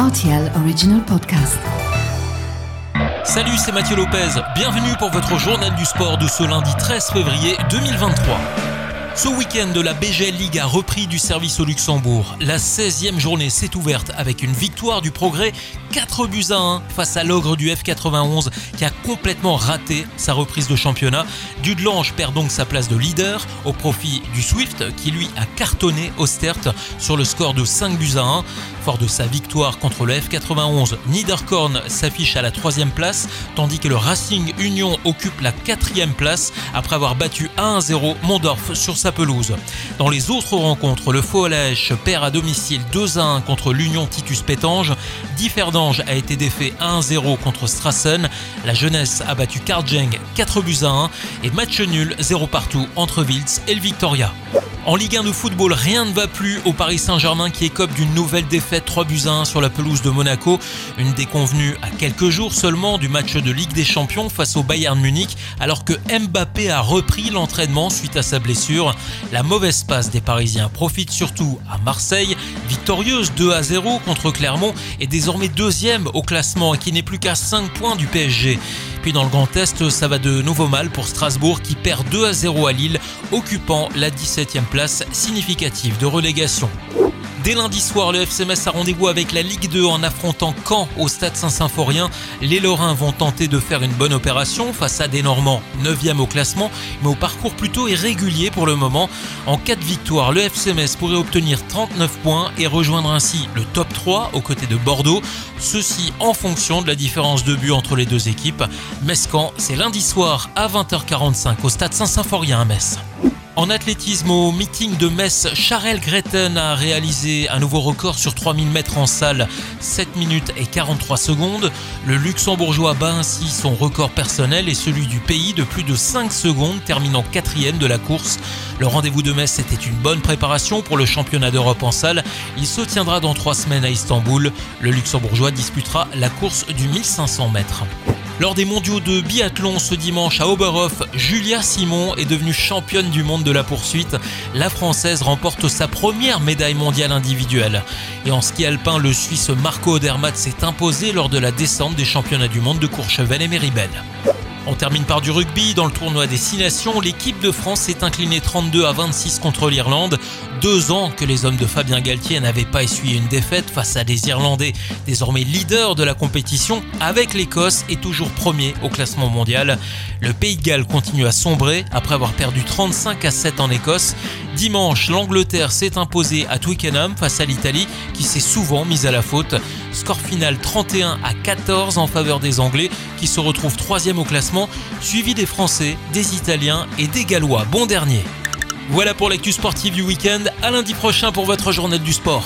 RTL Original Podcast. Salut, c'est Mathieu Lopez. Bienvenue pour votre journal du sport de ce lundi 13 février 2023. Ce week-end, la BGL League a repris du service au Luxembourg. La 16e journée s'est ouverte avec une victoire du progrès 4 buts à 1 face à l'ogre du F91 qui a complètement raté sa reprise de championnat. Dudelange perd donc sa place de leader au profit du Swift qui lui a cartonné au Stert sur le score de 5 buts à 1. Fort de sa victoire contre le F91, Niederkorn s'affiche à la troisième place tandis que le Racing Union occupe la quatrième place après avoir battu 1-0 Mondorf sur sa pelouse. Dans les autres rencontres, le Foalèche perd à domicile 2-1 contre l'Union Titus Pétange. Differdange a été défait 1-0 contre Strassen. La jeunesse a battu Karjeng 4 buts à 1 et match nul 0 partout entre Wiltz et le Victoria. En Ligue 1 de football, rien ne va plus au Paris Saint-Germain qui écope d'une nouvelle défaite 3 buts à 1 sur la pelouse de Monaco. Une déconvenue à quelques jours seulement du match de Ligue des Champions face au Bayern Munich alors que Mbappé a repris l'entraînement suite à sa blessure. La mauvaise passe des Parisiens profite surtout à Marseille, victorieuse 2 à 0 contre Clermont et désormais deuxième au classement et qui n'est plus qu'à 5 points du PSG. Puis dans le Grand Est, ça va de nouveau mal pour Strasbourg qui perd 2 à 0 à Lille, occupant la 17e place significative de relégation. Dès lundi soir, le FCMS a rendez-vous avec la Ligue 2 en affrontant Caen au stade Saint-Symphorien. Les Lorrains vont tenter de faire une bonne opération face à des Normands 9e au classement, mais au parcours plutôt irrégulier pour le moment. En cas de victoire, le FCMS pourrait obtenir 39 points et rejoindre ainsi le top 3 aux côtés de Bordeaux. Ceci en fonction de la différence de but entre les deux équipes. Metz-Caen, c'est lundi soir à 20h45 au stade Saint-Symphorien à Metz. En athlétisme, au meeting de Metz, Charel Greten a réalisé un nouveau record sur 3000 mètres en salle, 7 minutes et 43 secondes. Le luxembourgeois bat ainsi son record personnel et celui du pays de plus de 5 secondes, terminant quatrième de la course. Le rendez-vous de Metz était une bonne préparation pour le championnat d'Europe en salle. Il se tiendra dans 3 semaines à Istanbul. Le luxembourgeois disputera la course du 1500 mètres. Lors des mondiaux de biathlon ce dimanche à Oberhof, Julia Simon est devenue championne du monde de la poursuite. La Française remporte sa première médaille mondiale individuelle. Et en ski alpin, le Suisse Marco Odermatt s'est imposé lors de la descente des championnats du monde de Courchevel et Méribel. On termine par du rugby. Dans le tournoi des Six Nations, l'équipe de France s'est inclinée 32 à 26 contre l'Irlande. Deux ans que les hommes de Fabien Galtier n'avaient pas essuyé une défaite face à des Irlandais, désormais leaders de la compétition, avec l'Écosse et toujours premier au classement mondial. Le Pays de Galles continue à sombrer après avoir perdu 35 à 7 en Écosse. Dimanche, l'Angleterre s'est imposée à Twickenham face à l'Italie qui s'est souvent mise à la faute. Score final 31 à 14 en faveur des Anglais qui se retrouvent troisième au suivi des Français, des Italiens et des Gallois. Bon dernier. Voilà pour l'actu sportive du week-end. À lundi prochain pour votre journée du sport.